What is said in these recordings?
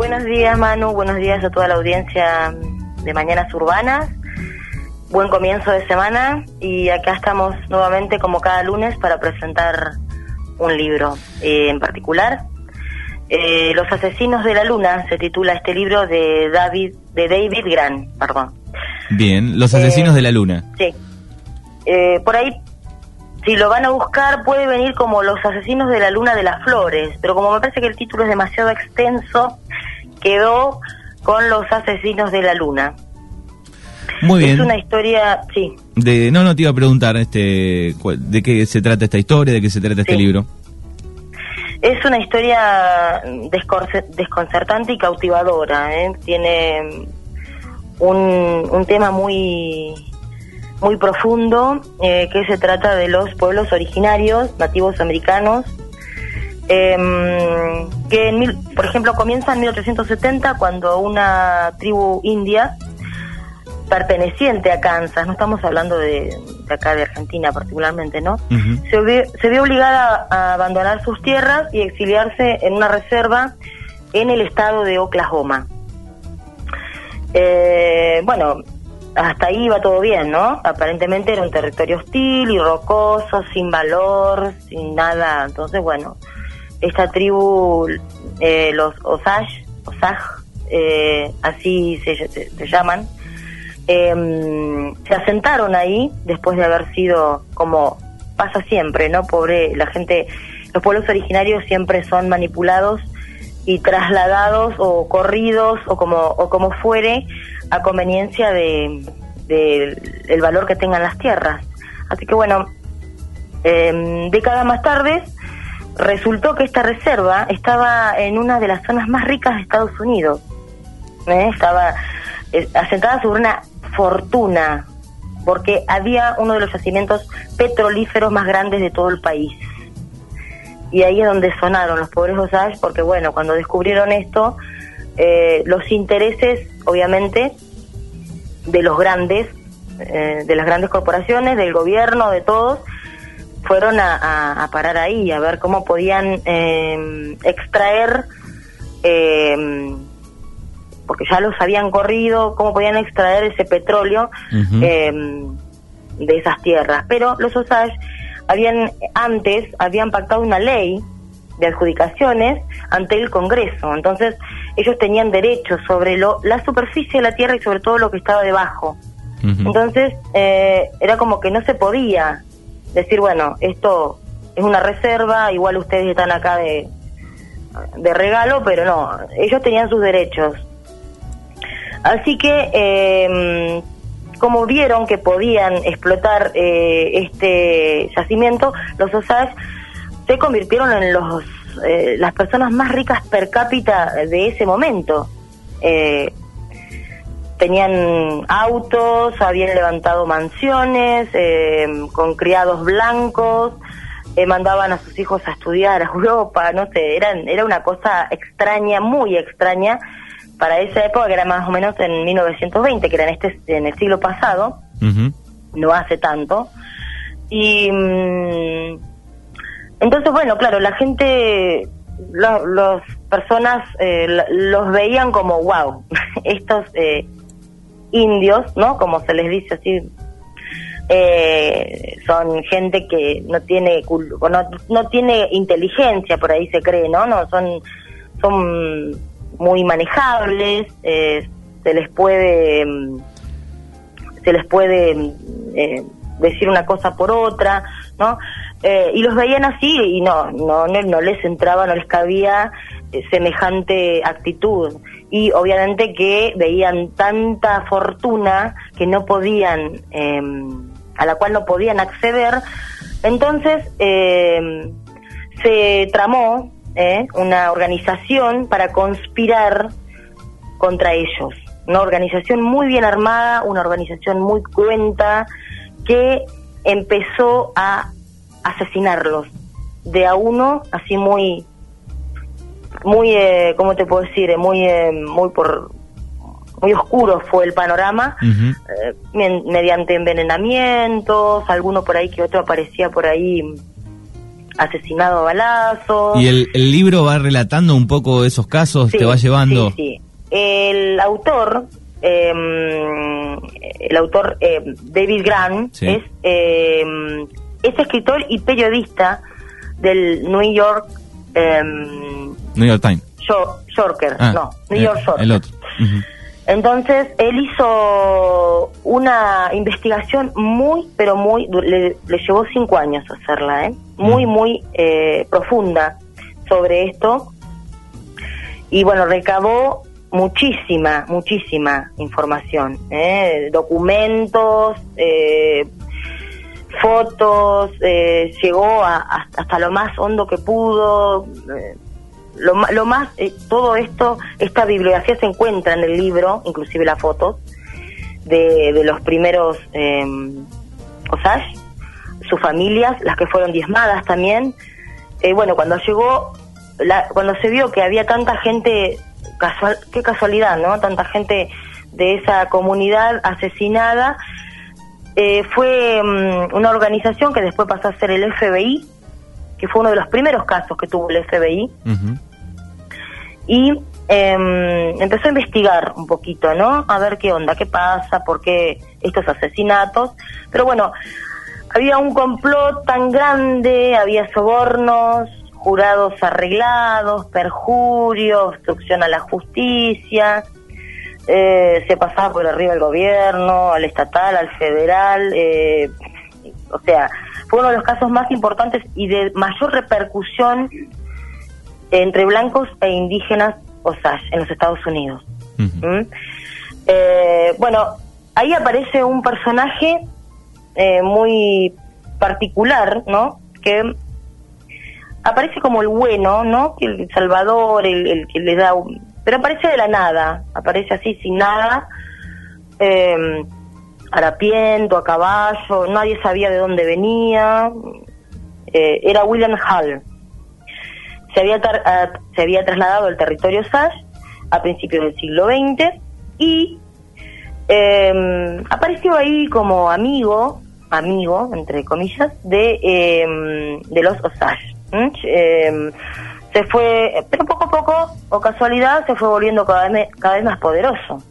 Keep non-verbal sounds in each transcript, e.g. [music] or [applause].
Buenos días, Manu. Buenos días a toda la audiencia de Mañanas Urbanas. Buen comienzo de semana y acá estamos nuevamente como cada lunes para presentar un libro eh, en particular. Eh, Los asesinos de la luna se titula este libro de David de David Grant, perdón. Bien, Los asesinos Eh, de la luna. Sí. Eh, por ahí, si lo van a buscar, puede venir como Los asesinos de la luna de las flores, pero como me parece que el título es demasiado extenso, quedó con Los asesinos de la luna. Muy bien. Es una historia, sí, De, no, no te iba a preguntar este, de qué se trata esta historia, de qué se trata este libro. es una historia desconcertante y cautivadora. ¿eh? Tiene un, un tema muy muy profundo eh, que se trata de los pueblos originarios nativos americanos em, que en mil- por ejemplo comienza en 1870 cuando una tribu india perteneciente a Kansas no estamos hablando de, de acá de Argentina particularmente no se vio, se vio obligada a abandonar sus tierras y exiliarse en una reserva en el estado de Oklahoma. Eh, bueno, hasta ahí iba todo bien, ¿no? Aparentemente era un territorio hostil y rocoso, sin valor, sin nada. Entonces, bueno, esta tribu, eh, los Osage, Osage eh, así se, se- llaman, eh, se asentaron ahí después de haber sido como pasa siempre, ¿no? Pobre, la gente, los pueblos originarios siempre son manipulados y trasladados o corridos o como o como fuere a conveniencia de, de valor que tengan las tierras. Así que bueno, eh, décadas más tarde resultó que esta reserva estaba en una de las zonas más ricas de Estados Unidos. ¿eh? Estaba eh, asentada sobre una fortuna porque había uno de los yacimientos petrolíferos más grandes de todo el país. Y ahí es donde sonaron los pobres Osage, porque bueno, cuando descubrieron esto, eh, los intereses, obviamente, de los grandes, eh, de las grandes corporaciones, del gobierno, de todos, fueron a, a- a parar ahí, a ver cómo podían eh, extraer, eh, porque ya los habían corrido, cómo podían extraer ese petróleo eh, de esas tierras. Pero los Osage habían antes habían pactado una ley de adjudicaciones ante el Congreso. Entonces ellos tenían derechos sobre lo, la superficie de la tierra y sobre todo lo que estaba debajo. Entonces eh, era como que no se podía decir, bueno, esto es una reserva, igual ustedes están acá de, de regalo, pero no, ellos tenían sus derechos. Así que, eh, como vieron que podían explotar eh, este yacimiento, los Osage se convirtieron en los eh, las personas más ricas per cápita de ese momento. Eh, tenían autos, habían levantado mansiones eh, con criados blancos, eh, mandaban a sus hijos a estudiar a Europa, no sé, eran, era una cosa extraña, muy extraña para esa época que era más o menos en 1920, que era en, este, en el siglo pasado, no hace tanto. Y mm, entonces, bueno, claro, la gente, las personas eh, los veían como, wow, [laughs] estos eh, indios, ¿no? Como se les dice así, eh, son gente que no tiene no, no tiene inteligencia, por ahí se cree, ¿no? No son son muy manejables, eh, se les puede mm, se les puede mm, eh, decir una cosa por otra, ¿no? Eh, y los veían así y no, no, no, no les entraba, no les cabía semejante actitud. Y obviamente que veían tanta fortuna que no podían, eh, a la cual no podían acceder. Entonces eh, se tramó eh, una organización para conspirar contra ellos. Una organización muy bien armada, una organización muy cruenta que empezó a asesinarlos de a uno, así muy, muy, eh, ¿cómo te puedo decir? Eh, Muy, eh, muy por, muy oscuro fue el panorama, eh, mediante envenenamientos, alguno por ahí que otro aparecía por ahí asesinado a balazos. ¿Y el, el libro va relatando un poco esos casos? ¿Te va llevando? Sí, sí. El autor, eh, el autor eh, David Grant, Sí. es, eh, es escritor y periodista del New York eh, New York Times. Yo- Yorker, Ah, no, New eh, York Yorker. El otro. Entonces, él hizo una investigación muy, pero muy, le, le llevó cinco años hacerla, ¿eh? Muy, Mm. muy eh, profunda sobre esto. Y bueno, recabó muchísima, muchísima información, ¿eh? documentos, eh, fotos, eh, llegó a- hasta, hasta lo más hondo que pudo. Lo, lo más, eh, todo esto, esta bibliografía se encuentra en el libro, inclusive las fotos de, de los primeros eh, Osage, sus familias, las que fueron diezmadas también. Eh, bueno, cuando llegó, la- cuando se vio que había tanta gente, casual, qué casualidad, ¿no? Tanta gente de esa comunidad asesinada, eh, fue mm, una organización que después pasó a ser el FBI, que fue uno de los primeros casos que tuvo el FBI, y em, empezó a investigar un poquito, ¿no? A ver qué onda, qué pasa, por qué estos asesinatos. Pero bueno, había un complot tan grande, había sobornos, jurados arreglados, perjurio, obstrucción a la justicia, eh, se pasaba por arriba el gobierno, al estatal, al federal, eh, o sea, fue uno de los casos más importantes y de mayor repercusión entre blancos e indígenas Osage en los Estados Unidos. ¿Mm? Eh, bueno, ahí aparece un personaje eh, muy particular, ¿no? Que aparece como el bueno, ¿no? Que El salvador, el, el que le da... un- Pero aparece de la nada, aparece así sin nada, eh, harapiento, a caballo, nadie sabía de dónde venía, eh, era William Hall. Se había, tar- a- se había trasladado al territorio Sash a principios del siglo XX y eh, apareció ahí como amigo, amigo, entre comillas, de, eh, de los Osage. ¿m? Eh, se fue, pero poco a poco, o casualidad, se fue volviendo cada vez, cada vez más poderoso.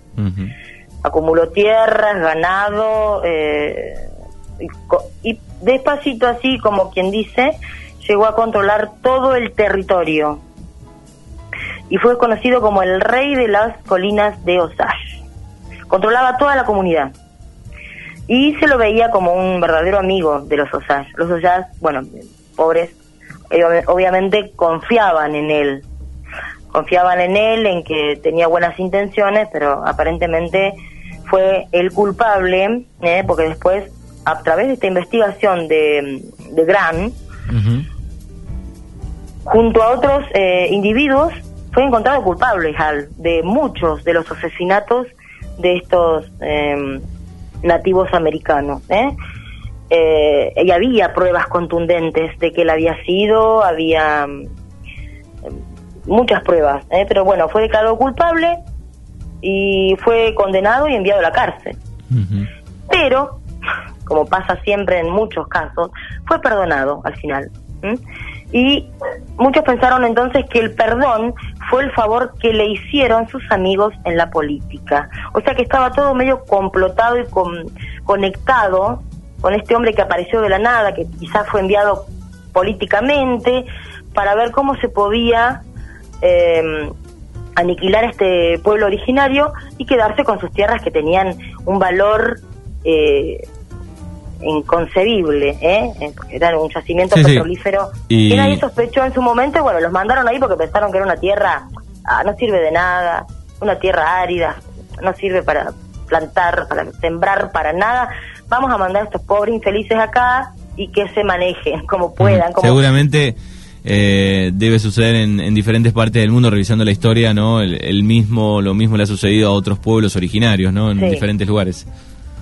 Acumuló tierras, ganado, eh, y, y despacito así, como quien dice, llegó a controlar todo el territorio. Y fue conocido como el rey de las colinas de Osage. Controlaba toda la comunidad. Y se lo veía como un verdadero amigo de los Osage. Los Osage, bueno, pobres, eh, obviamente confiaban en él confiaban en él, en que tenía buenas intenciones, pero aparentemente fue el culpable, ¿eh? porque después, a través de esta investigación de, de Grant, Ujú. junto a otros eh, individuos, fue encontrado culpable Hal de muchos de los asesinatos de estos eh, nativos americanos. ¿eh? Eh, y había pruebas contundentes de que él había sido, había mm, muchas pruebas, ¿eh? pero bueno, fue declarado culpable y fue condenado y enviado a la cárcel. Pero, como pasa siempre en muchos casos, fue perdonado al final. Y muchos pensaron entonces que el perdón fue el favor que le hicieron sus amigos en la política. O sea que estaba todo medio complotado y con- conectado con este hombre que apareció de la nada, que quizás fue enviado políticamente, para ver cómo se podía eh, aniquilar este pueblo originario y quedarse con sus tierras que tenían un valor eh, inconcebible, ¿eh? Eh, porque era un yacimiento Sí, sí. petrolífero Y- nadie sospechó en su momento, bueno, los mandaron ahí porque pensaron que era una tierra, ah, no sirve de nada, una tierra árida, no sirve para plantar, para sembrar, para nada, vamos a mandar a estos pobres infelices acá y que se manejen como puedan. Como, Seguramente eh, debe suceder en, en diferentes partes del mundo, revisando la historia, ¿no? El, el mismo, lo mismo le ha sucedido a otros pueblos originarios, ¿no? En Sí. diferentes lugares.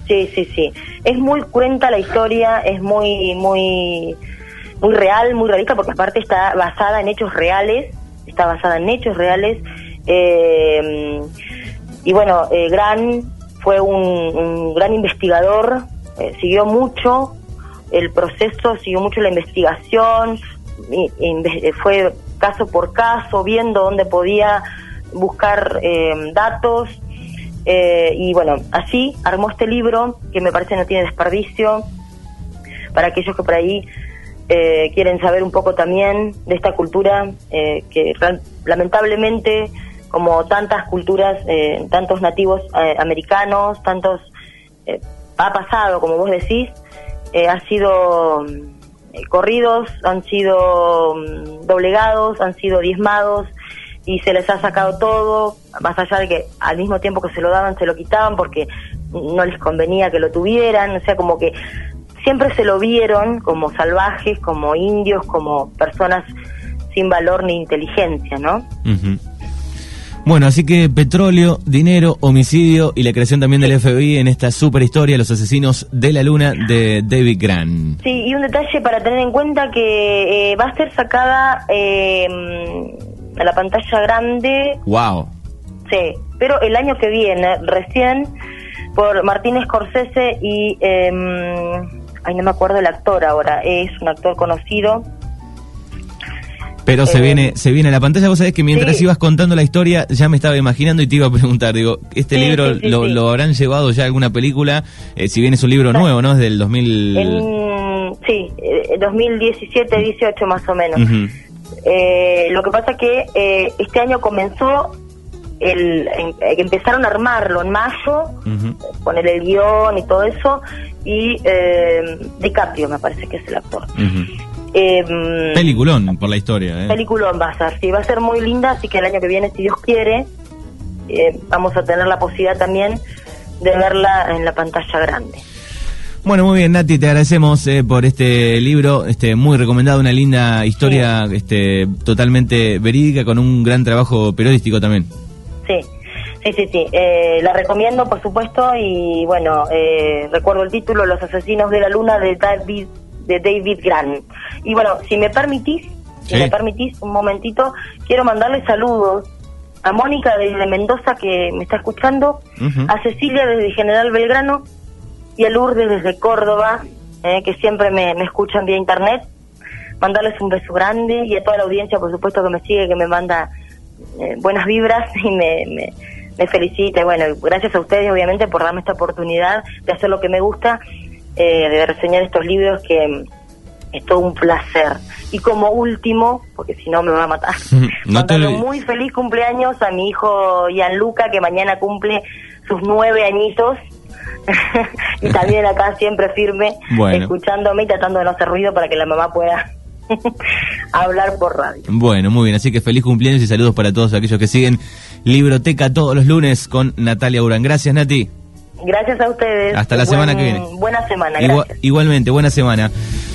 Sí, sí, sí. Es muy cruenta la historia, es muy, muy, muy real, muy realista, porque aparte está basada en hechos reales, está basada en hechos reales. eh, y bueno, eh, Gran fue un, un gran investigador, eh, siguió mucho el proceso, siguió mucho la investigación, fue caso por caso, viendo dónde podía buscar eh, datos. Eh, y bueno, así armó este libro que me parece no tiene desperdicio para aquellos que por ahí eh, quieren saber un poco también de esta cultura que lamentablemente como tantas culturas, tantos nativos americanos, tantos ha pasado, como vos decís, ha sido corridos, han sido mm, doblegados, han sido diezmados, y se les ha sacado todo, más allá de que al mismo tiempo que se lo daban se lo quitaban porque no les convenía que lo tuvieran, o sea, como que siempre se lo vieron como salvajes, como indios, como personas sin valor ni inteligencia, ¿no? Bueno, así que petróleo, dinero, homicidio y la creación también del FBI en esta super historia, Los Asesinos de la Luna de David Grant. Sí, y un detalle para tener en cuenta que eh, va a ser sacada eh, a la pantalla grande. Wow. Sí, pero el año que viene, recién, por Martínez Scorsese y... Eh, ay, no me acuerdo el actor ahora, es un actor conocido. Pero se eh, viene se viene a la pantalla, vos sabés que mientras ibas contando la historia ya me estaba imaginando y te iba a preguntar, digo, ¿este libro lo, habrán llevado ya a alguna película? Eh, si bien es un libro nuevo, ¿no? Es del 2000... sí, 2017-18 eh, más o menos. Eh, lo que pasa que eh, este año comenzó el, empezaron a armarlo en mayo, poner el guion y todo eso, y eh, DiCaprio me parece que es el actor. Peliculón por la historia. ¿eh? Peliculón va a ser, sí, va a ser muy linda, así que el año que viene, si Dios quiere, vamos a tener la posibilidad también de verla en la pantalla grande. Bueno, muy bien, Nati, te agradecemos eh, por este libro, este muy recomendado, una linda historia este, totalmente verídica con un gran trabajo periodístico también. Sí, sí, sí, sí. Eh, la recomiendo, por supuesto, y bueno, eh, recuerdo el título, Los Asesinos de la Luna de David, de David Grant. Y bueno, si me permitís, si me permitís un momentito, quiero mandarle saludos a Mónica de, Mendoza que me está escuchando, a Cecilia desde General Belgrano, y a Lourdes desde Córdoba, eh, que siempre me, escuchan vía internet. Mandarles un beso grande y a toda la audiencia, por supuesto, que me sigue, que me manda eh, buenas vibras [laughs] y me, me, felicita. Bueno, gracias a ustedes, obviamente, por darme esta oportunidad de hacer lo que me gusta, eh, de reseñar estos libros que mm, es todo un placer. Y como último, porque si no me va a matar, [laughs] no muy feliz cumpleaños a mi hijo Gianluca, que mañana cumple sus nueve añitos. [laughs] y también acá [laughs] siempre firme, escuchándome y tratando de no hacer ruido para que la mamá pueda hablar por radio. Bueno, muy bien, así que feliz cumpleaños y saludos para todos aquellos que siguen Libroteca todos los lunes con Natalia Urán. Gracias, Nati. Gracias a ustedes. Hasta la semana que viene. Buena semana. igualmente, buena semana.